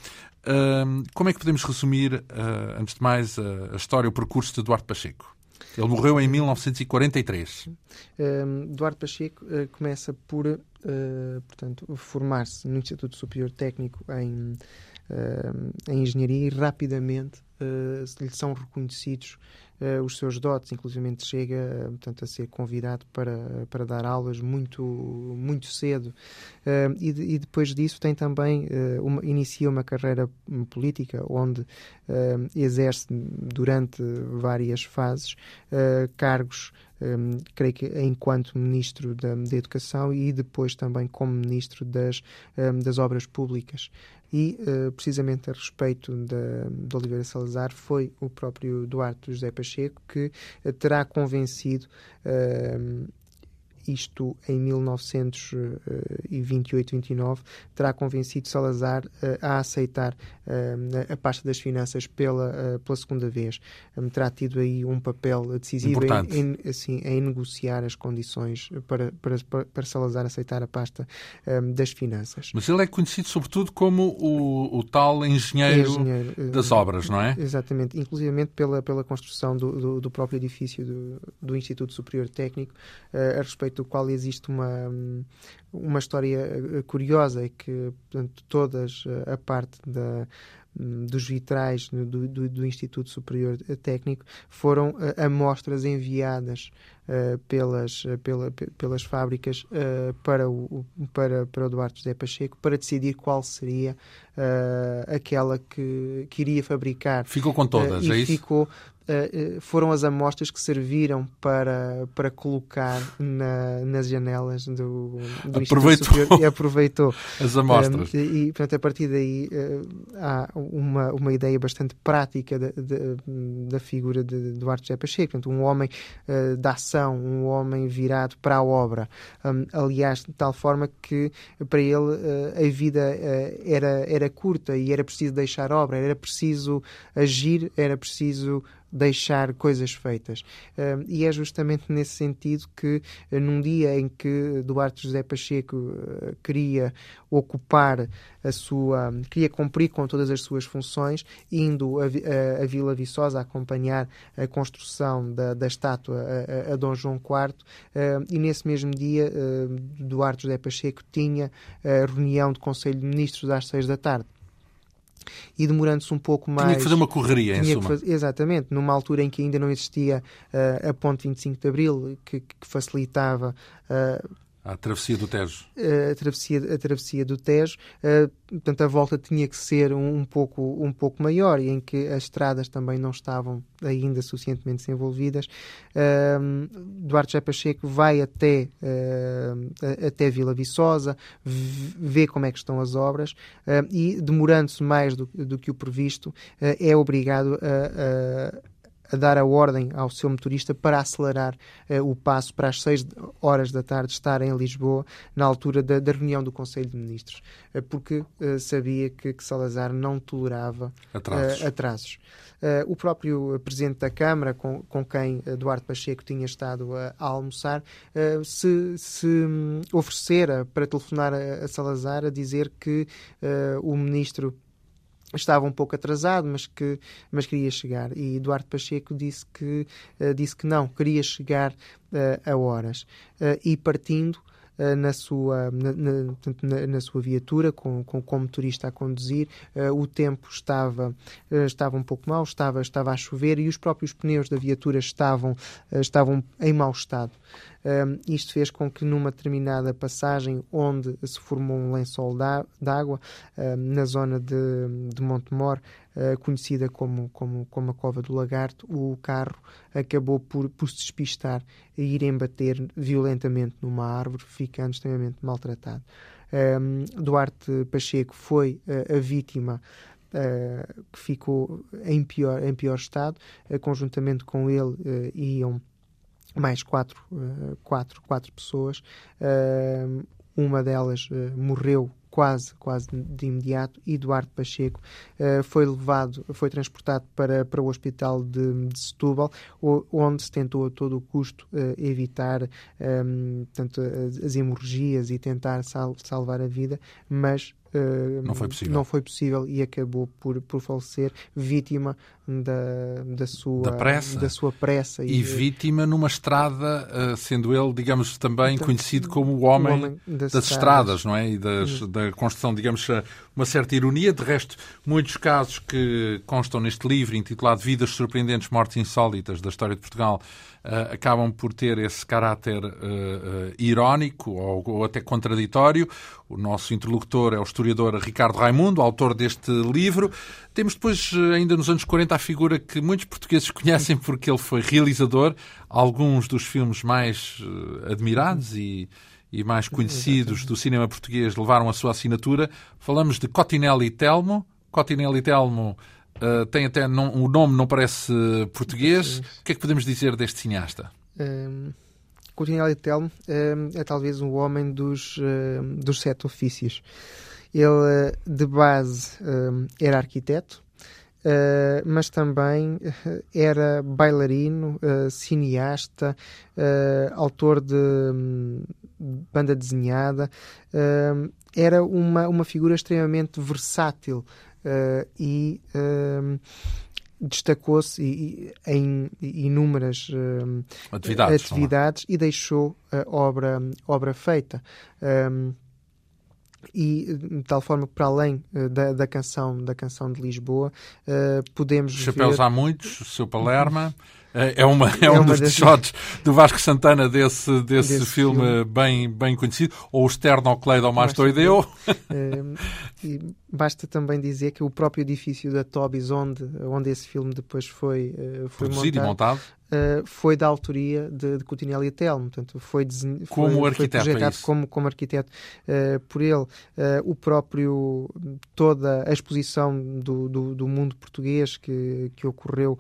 Uh, como é que podemos resumir, antes de mais, a história, o percurso de Eduardo Pacheco? Ele morreu em 1943. Um, Eduardo Pacheco uh, começa por uh, portanto, formar-se no Instituto Superior Técnico em, uh, em Engenharia e rapidamente lhe são reconhecidos uh, os seus dotes, inclusive chega portanto, a ser convidado para, para dar aulas muito, muito cedo. Uh, e, de, e, depois disso tem também, uh, uma, inicia uma carreira política onde exerce durante várias fases cargos um, creio que enquanto Ministro da, da, Educação e depois também como Ministro das, um, das Obras Públicas. E, uh, precisamente a respeito da, de Oliveira Salazar, foi o próprio Duarte José Pacheco que uh, terá convencido uh, isto em 1928-29, terá convencido Salazar uh, a aceitar a pasta das finanças pela, pela segunda vez. Um, terá tido aí um papel decisivo em, em, assim, em negociar as condições para, para, para Salazar aceitar a pasta um, das finanças. Mas ele é conhecido sobretudo como o, o tal engenheiro, engenheiro das obras, não é? Exatamente, inclusivamente pela, pela construção do, do, do próprio edifício do, do Instituto Superior Técnico a respeito do qual existe uma, uma história eh, curiosa, é que portanto, todas eh, a parte da, dos vitrais do, do, do, Instituto Superior Técnico foram uh, amostras enviadas uh, pelas, pela, pelas fábricas uh, para, o, para, para o Duarte José Pacheco para decidir qual seria aquela que, que iria fabricar. Ficou com todas, é isso? Ficou uh, foram as amostras que serviram para, para colocar na, nas janelas do, do aproveitou. e aproveitou as amostras. Um, e, portanto, a partir daí uh, há uma, uma ideia bastante prática da, da figura de Duarte José Pacheco, portanto, um homem uh, da ação, um homem virado para a obra. Um, aliás, de tal forma que para ele a vida era, era curta e era preciso deixar obra, era preciso agir, era preciso deixar coisas feitas. E é justamente nesse sentido que, uh, num dia em que Duarte José Pacheco uh, queria ocupar a sua. queria cumprir com todas as suas funções, indo a, a, a Vila Viçosa acompanhar a construção da, da estátua a, a, Dom João IV, e nesse mesmo dia Duarte José Pacheco tinha a reunião do Conselho de Ministros às seis da tarde e demorando-se um pouco mais. Tinha que fazer uma correria, em suma. Fazer, exatamente, numa altura em que ainda não existia uh, a Ponte 25 de Abril, que, que facilitava. Uh, a travessia do Tejo. A travessia, a travessia do Tejo. Portanto, a volta tinha que ser um, pouco, um pouco maior e em que as estradas também não estavam ainda suficientemente desenvolvidas. Uh, Duarte José Pacheco vai até, até Vila Viçosa, vê como é que estão as obras e, demorando-se mais do, do, que o previsto, é obrigado a, a a dar a ordem ao seu motorista para acelerar uh, o passo para as 6 horas da tarde estar em Lisboa, na altura da, da reunião do Conselho de Ministros, uh, porque uh, sabia que, que, Salazar não tolerava atrasos. atrasos. o próprio Presidente da Câmara, com, com quem Eduardo Pacheco tinha estado a, a almoçar, se, se um, oferecera para telefonar a, a, Salazar a dizer que o Ministro estava um pouco atrasado, mas que mas queria chegar. E Eduardo Pacheco disse que uh, disse que não, queria chegar uh, a horas. Uh, e partindo na sua, na, na, na, sua viatura, com, com, com motorista a conduzir. o tempo estava, estava um pouco mau, estava, estava a chover e os próprios pneus da viatura estavam, estavam em mau estado. Um, isto fez com que numa determinada passagem onde se formou um lençol d'água, um, na zona de, de Montemor, uh, conhecida como, como, como a Cova do Lagarto, o carro acabou por, por se despistar e ir embater violentamente numa árvore, ficando extremamente maltratado. Um, Duarte Pacheco foi uh, a vítima Uh, que ficou em pior, em pior estado. Uh, conjuntamente com ele uh, iam mais quatro, uh, quatro, quatro pessoas. Uh, uma delas uh, morreu quase, quase de imediato, Eduardo Pacheco uh, foi levado, foi transportado para, para o hospital de, de Setúbal, onde se tentou a todo o custo uh, evitar um, as, hemorragias e tentar sal, salvar a vida, mas Uh, não foi possível. Não foi possível e acabou por, por falecer vítima da, da, sua, da, pressa. da sua pressa. E, e vítima numa estrada, uh, sendo ele, digamos, também então, conhecido como o homem, o homem das, das, estradas, não é? E das, da construção, digamos, uma certa ironia. De resto, muitos casos que constam neste livro, intitulado Vidas Surpreendentes, Mortes Insólitas da História de Portugal, uh, acabam por ter esse caráter uh, irónico ou, ou, até contraditório. O nosso interlocutor é o historiador Ricardo Raimundo, autor deste livro. Temos depois, ainda nos anos 40, a figura que muitos portugueses conhecem porque ele foi realizador. Alguns dos filmes mais admirados e e mais conhecidos do cinema português levaram a sua assinatura. Falamos de Cotinelli Telmo. Cotinelli Telmo Uh, tem até não, o nome não parece português. O que é que podemos dizer deste cineasta? Um, Coutinho Telmo um, é talvez o homem dos, uh, dos sete ofícios. Ele, uh, de base, era arquiteto, Uh, mas também era bailarino, uh, cineasta, uh, autor de um, banda desenhada. era uma, uma figura extremamente versátil uh, e uh, destacou-se em inúmeras uh, atividades, atividades e deixou a obra, obra feita. Um, e de tal forma que para além da, da canção da canção de Lisboa uh, podemos chapéus ver... há muitos o seu Palerma. É, é, uma, é, é um dos shots do Vasco Santana desse, desse, desse filme, filme, Bem, bem conhecido, ou o Sternocleido mais Toideu. É, basta também dizer que o próprio edifício da Tobis, onde, onde esse filme depois foi, eh, foi Produzido montado, e montado. Uh, foi da autoria de, de Coutinelli Telmo, portanto foi, desen... como foi, arquiteto, foi projetado é como, como arquiteto uh, por ele. Uh, o próprio, toda a exposição do, do, do, mundo português que, que ocorreu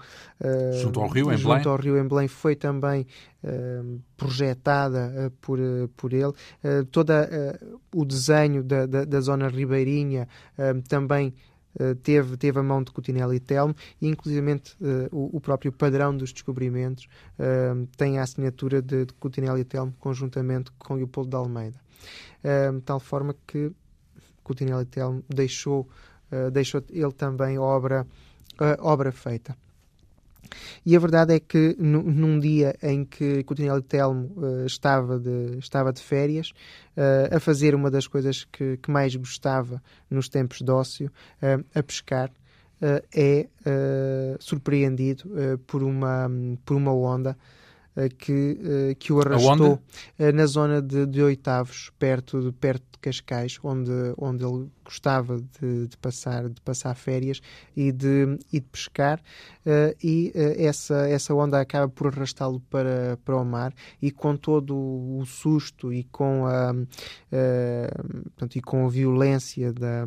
junto ao Rio, junto ao Rio em Belém foi também projetada por, por ele. todo o desenho da, da, da zona ribeirinha também teve, teve a mão de Coutinelli e Telmo e inclusivamente o, o, próprio padrão dos descobrimentos tem a assinatura de, de e Telmo conjuntamente com Leopoldo de Almeida. de tal forma que Coutinelli e Telmo deixou, deixou ele também obra, obra feita. E a verdade é que num dia em que Coutinho Telmo uh, estava, de, estava de férias, uh, a fazer uma das coisas que, que mais gostava nos tempos de ócio, uh, a pescar, é surpreendido por, uma, por uma onda que, que o arrastou na zona de, de Oitavos, perto de, perto de Cascais, onde, onde ele gostava de, de, passar, de passar férias e de, e de pescar, uh, e uh, essa, essa onda acaba por arrastá-lo para, para o mar, e com todo o susto e com a, uh, portanto, e com a violência da.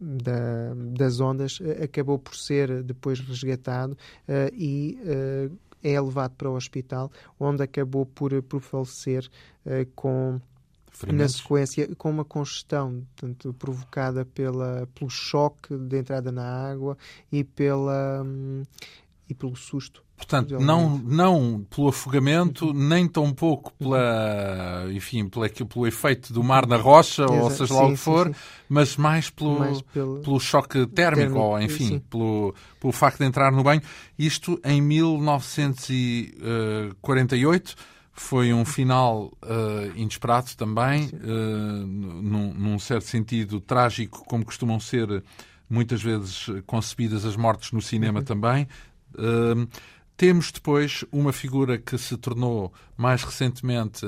Da, das ondas acabou por ser depois resgatado e é levado para o hospital, onde acabou por, por falecer com na sequência, com uma congestão portanto, provocada pela, pelo choque de entrada na água e, pela, hum, e pelo susto. Portanto, não, não pelo afogamento, nem tão pouco pela, enfim, pela, pelo efeito do mar na rocha, Exato. ou seja lá o que for, sim, sim. mas mais pelo, mais pelo... pelo choque térmico, térmico ou enfim, pelo, pelo facto de entrar no banho. Isto em 1948 foi um final uh, inesperado também, uh, num, num, certo sentido trágico, como costumam ser muitas vezes concebidas as mortes no cinema uhum. também. Uh, temos depois uma figura que se tornou mais recentemente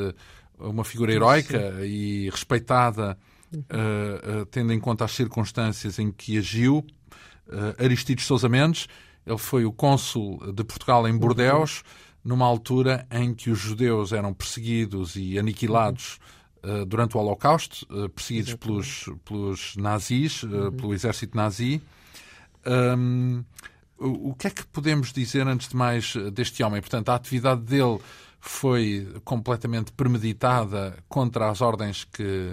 uma figura heroica Sim. e respeitada, uhum. tendo em conta as circunstâncias em que agiu, Aristides Sousa Mendes. Ele foi o cônsul de Portugal em Bordeus. Uhum numa altura em que os judeus eram perseguidos e aniquilados uh, durante o Holocausto, uh, perseguidos pelos, pelos nazis, uh, uhum. pelo exército nazi. Um, o, o que é que podemos dizer, antes de mais, deste homem? Portanto, a atividade dele foi completamente premeditada contra as ordens que,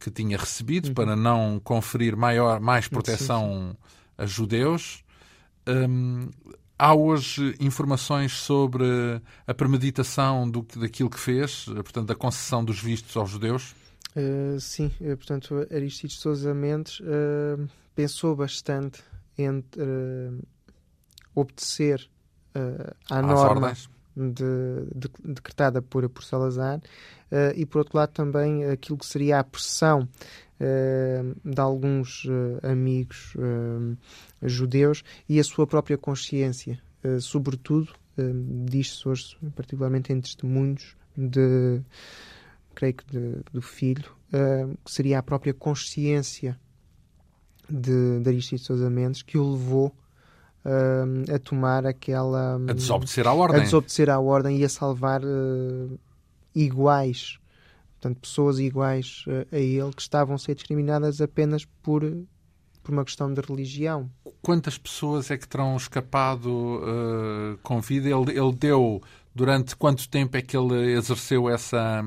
que tinha recebido uhum. para não conferir maior, mais proteção a judeus. Um, Há hoje informações sobre a premeditação do, daquilo que fez, portanto, da concessão dos vistos aos judeus? Uh, sim, uh, portanto, Aristides Sousa Mendes uh, pensou bastante entre obedecer à Às norma de, de, decretada por, por Salazar e, por outro lado, também aquilo que seria a pressão de alguns amigos judeus e a sua própria consciência, uh, sobretudo, uh, diz-se hoje, particularmente em testemunhos de, creio que de, do filho, uh, que seria a própria consciência de, de Aristides Sousa Mendes que o levou a tomar aquela... A desobedecer à ordem. A desobedecer à ordem e a salvar iguais portanto, pessoas iguais a ele que estavam a ser discriminadas apenas por por uma questão de religião. Quantas pessoas é que terão escapado uh, com vida? Ele, ele deu durante quanto tempo é que ele exerceu essa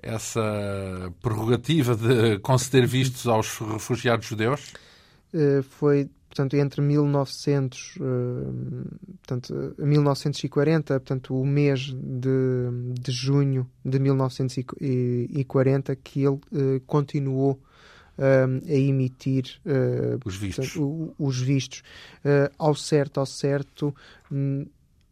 essa prerrogativa de conceder vistos aos refugiados judeus? Uh, foi portanto entre 1900 uh, portanto 1940 portanto o mês de, de junho de 1940 que ele uh, continuou a emitir uh, os vistos, portanto, os vistos. Uh, ao certo, ao certo. Hum,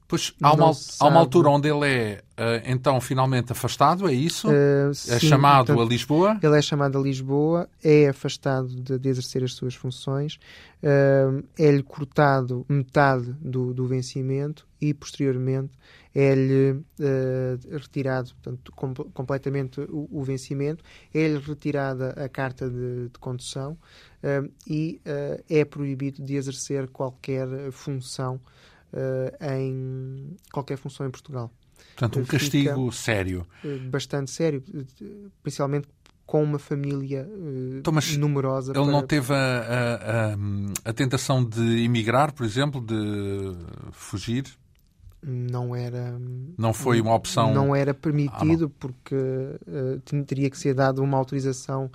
pois há uma, há uma altura onde ele é uh, então finalmente afastado, é isso? Uh, sim, é chamado portanto, a Lisboa? Ele é chamado a Lisboa, é afastado de, de exercer as suas funções, uh, é-lhe cortado metade do, do vencimento e posteriormente é-lhe uh, retirado portanto, com, completamente o, o vencimento, é-lhe retirada a carta de, de condução e é proibido de exercer qualquer função em qualquer função em Portugal. Portanto, um castigo sério. Bastante sério, principalmente com uma família então, numerosa. Ele para... não teve a, a, a, a, tentação de emigrar, por exemplo, de fugir? não era não foi uma opção não era permitido ah, não. porque uh, teria que ser dada uma autorização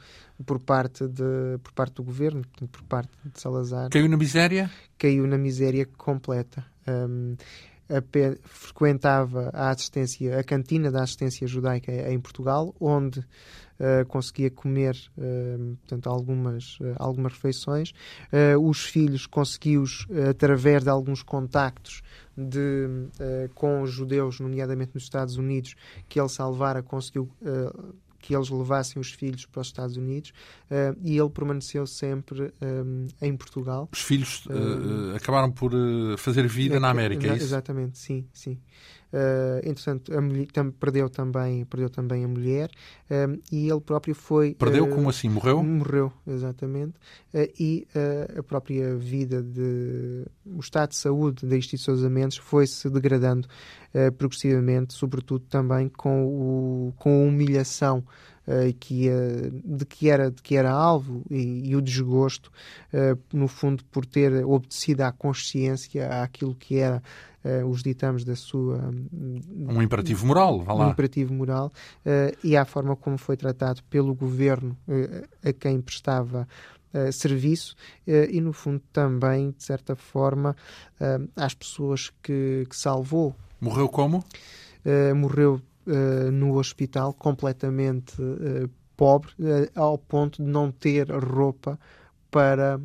por parte, de, por parte do governo, por parte de Salazar. Caiu na miséria? Caiu na miséria completa. Um, frequentava a assistência, a cantina da assistência judaica em Portugal, onde uh, conseguia comer uh, portanto, algumas, uh, algumas refeições. os filhos conseguiu-os, através de alguns contactos de, com os judeus, nomeadamente nos Estados Unidos, que ele salvara, conseguiu que eles levassem os filhos para os Estados Unidos uh, e ele permaneceu sempre um, eh, em Portugal. Os filhos uh, acabaram por fazer vida na América, é isso? Exatamente, sim, sim. Uh, entretanto, mulher, tam, perdeu, também, perdeu também a mulher uh, e ele próprio foi. Perdeu? Uh, como assim? Morreu? Morreu, exatamente. e a própria vida de. O estado de saúde da Instituição dos Amentos foi-se degradando progressivamente, sobretudo também com, o, com a humilhação uh, que, uh, de, que era, de que era alvo e, e o desgosto, uh, no fundo, por ter obedecido à consciência, àquilo que era uh, os ditames da sua. Um imperativo moral, vá lá. Um imperativo moral uh, e à forma como foi tratado pelo governo uh, a quem prestava serviço e, no fundo, também, de certa forma, às pessoas que, que salvou. Morreu como? morreu no hospital completamente pobre, ao ponto de não ter roupa para,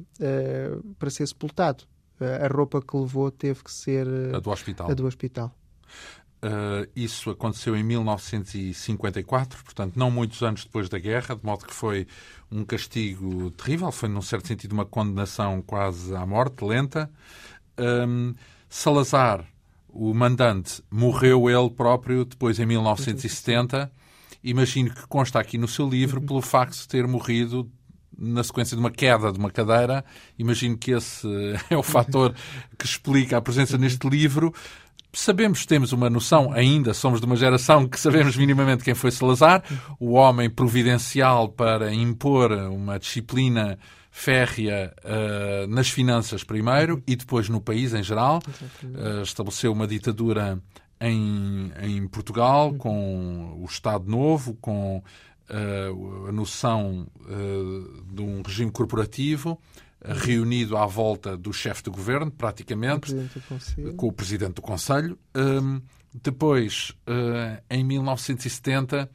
para ser sepultado. Eh, a roupa que levou teve que ser eh, a do hospital. A do hospital. Uh, isso aconteceu em 1954, portanto, não muitos anos depois da guerra, de modo que foi um castigo terrível, foi, num certo sentido, uma condenação quase à morte, lenta. Um, Salazar, o mandante, morreu ele próprio depois em 1970. Imagino que consta aqui no seu livro pelo facto de ter morrido na sequência de uma queda de uma cadeira. Imagino que esse é o fator que explica a presença neste livro. Sabemos, temos uma noção, ainda somos de uma geração que sabemos minimamente quem foi Salazar, o homem providencial para impor uma disciplina férrea uh, nas finanças primeiro e depois no país em geral. Uh, estabeleceu uma ditadura em, em Portugal com o Estado Novo, com uh, a noção de um regime corporativo uh, reunido à volta do chefe de governo, praticamente, o com o presidente do Conselho. Um, depois, em 1970,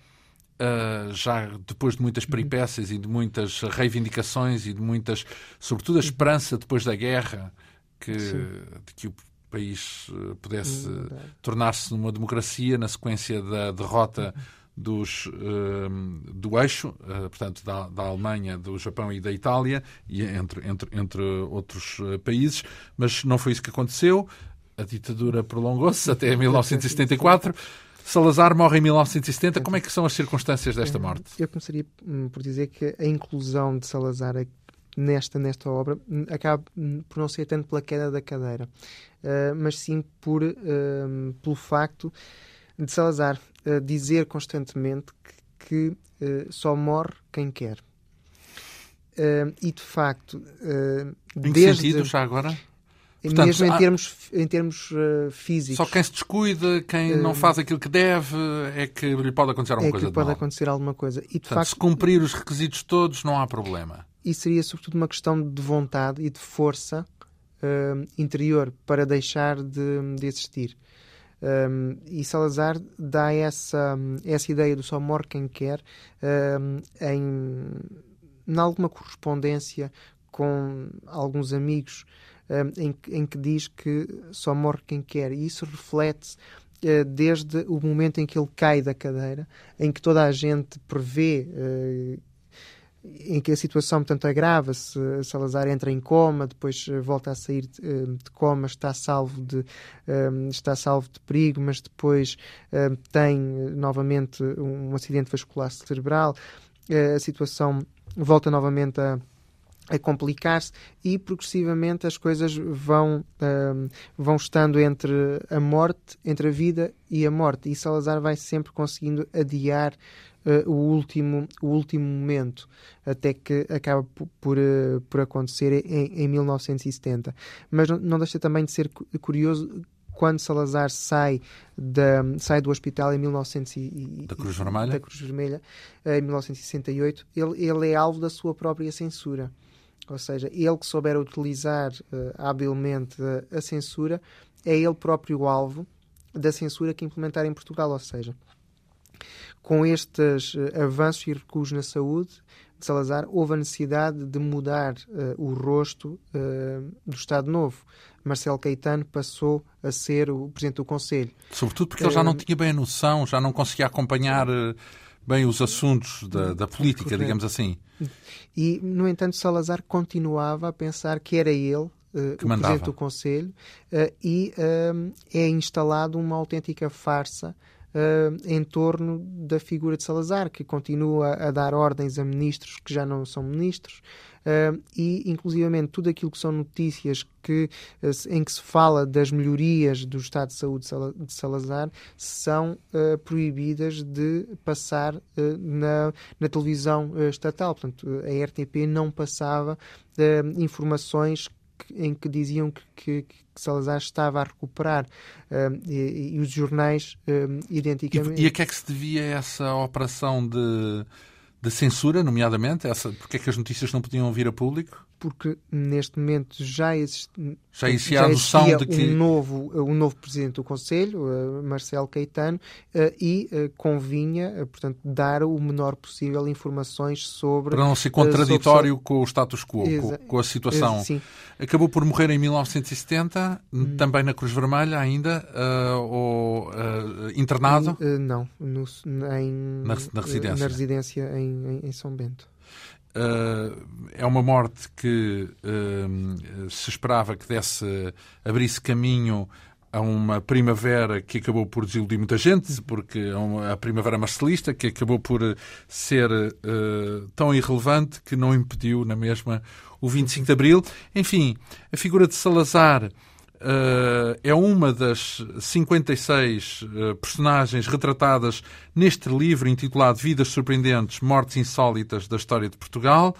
já depois de muitas uhum. peripécias e de muitas reivindicações e de muitas, sobretudo a uhum. esperança depois da guerra, que, de que o país pudesse tornar-se numa democracia na sequência da derrota uhum dos, uh, do eixo, uh, portanto, da, da, Alemanha, do Japão e da Itália, e entre, entre, entre outros uh, países, mas não foi isso que aconteceu. A ditadura prolongou-se até 1974. Salazar morre em 1970. Como é que são as circunstâncias desta morte? Eu começaria hum, por dizer que a inclusão de Salazar nesta, nesta obra hum, acaba hum, por não ser tanto pela queda da cadeira, mas sim por, pelo facto de Salazar uh, dizer constantemente que, que uh, só morre quem quer. E de facto, em desde... sentido já agora? Portanto, mesmo em termos, em termos uh, físicos. Só quem se descuida, quem uh, não faz aquilo que deve, é que lhe pode acontecer alguma é coisa. É que pode mal. acontecer alguma coisa. E, de Portanto, facto, se cumprir os requisitos todos, não há problema. E seria sobretudo uma questão de vontade e de força uh, interior para deixar de, de existir. Um, e Salazar dá essa, essa ideia do só morre quem quer um, em, em alguma correspondência com alguns amigos em, em que diz que só morre quem quer. E isso reflete uh, desde o momento em que ele cai da cadeira, em que toda a gente prevê uh, em que a situação, portanto, agrava-se. Salazar entra em coma, depois eh, volta a sair eh, de, coma, está salvo de, eh, está salvo de perigo, mas depois tem novamente um acidente vascular cerebral. A situação volta novamente a a complicar-se e progressivamente as coisas vão, vão estando entre a morte, entre a vida e a morte. E Salazar vai sempre conseguindo adiar uh, o, último, o último momento, até que acaba por, uh, por acontecer em, em 1970. Mas não, não deixa também de ser curioso quando Salazar sai, da, sai do hospital em 1900 e, da Cruz Vermelha, da Cruz Vermelha em 1968, ele, ele é alvo da sua própria censura. Ou seja, ele que souber utilizar uh, habilmente a, a censura, é ele próprio alvo da censura que implementar em Portugal. Ou seja, com estes uh, avanços e recuos na saúde de Salazar, houve a necessidade de mudar uh, o rosto uh, do Estado Novo. Marcelo Caetano passou a ser o Presidente do Conselho. Sobretudo porque ele já não tinha bem a noção, já não conseguia acompanhar bem os assuntos da, da política, digamos assim. E, no entanto, Salazar continuava a pensar que era ele Uh, o mandava. Presidente do Conselho uh, e uh, é instalado uma autêntica farsa em torno da figura de Salazar, que continua a dar ordens a ministros que já não são ministros. Uh, e, inclusivamente, tudo aquilo que são notícias que, uh, em que se fala das melhorias do estado de saúde de Salazar são uh, proibidas de passar na, na, televisão estatal. Portanto, a RTP não passava informações em que diziam que, que, que Salazar estava a recuperar uh, e, e, os jornais uh, identicamente. E, e a que é que se devia essa operação de, de censura, nomeadamente? Essa, porque é que as notícias não podiam vir a público? Porque neste momento já, existe, já existia já a noção de que um novo, um novo presidente do Conselho, uh, Marcelo Caetano, uh, e uh, convinha, portanto, dar o menor possível informações sobre para não ser contraditório sobre... com o status quo, com, com, a situação. Acabou por morrer em 1970, hum. também na Cruz Vermelha ainda, ou internado? não, no, em, na, na, residência, na residência em, em São Bento. Uh, é uma morte que uh, se esperava que desse, abrisse caminho a uma primavera que acabou por desiludir muita gente, porque a primavera marcelista, que acabou por ser uh, tão irrelevante que não impediu na mesma o 25 de Abril. Enfim, a figura de Salazar Uh, é uma das 56 uh, personagens retratadas neste livro intitulado Vidas Surpreendentes, Mortes Insólitas da História de Portugal,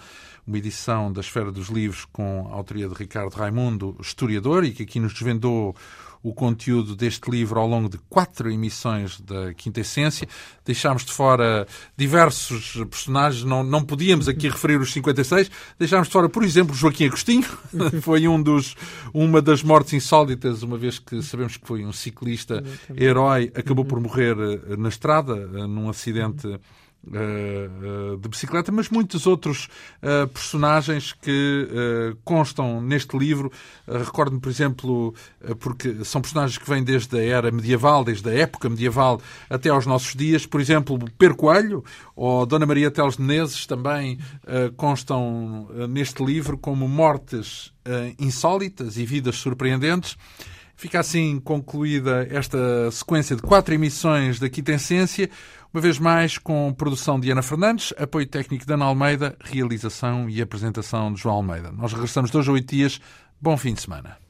uma edição da Esfera dos Livros com a autoria de Ricardo Raimundo, historiador, e que aqui nos desvendou o conteúdo deste livro ao longo de quatro emissões da Quinta Essência. Deixámos de fora diversos personagens, não, não podíamos aqui referir os 56. Deixámos de fora, por exemplo, Joaquim Agostinho, foi um dos, uma das mortes insólitas, uma vez que sabemos que foi um ciclista herói, acabou por morrer eh, na estrada, eh, num acidente de bicicleta, mas muitos outros uh, personagens que constam neste livro. Recordo-me, por exemplo, porque são personagens que vêm desde a era medieval, desde a época medieval até aos nossos dias. Por exemplo, Pedro Coelho ou Dona Maria Teles Menezes também constam neste livro como mortes insólitas e vidas surpreendentes. Fica assim concluída esta sequência de quatro emissões da Quitensência. Uma vez mais, com produção de Ana Fernandes, apoio técnico de Ana Almeida, realização e apresentação de João Almeida. Nós regressamos dois a oito dias. Bom fim de semana.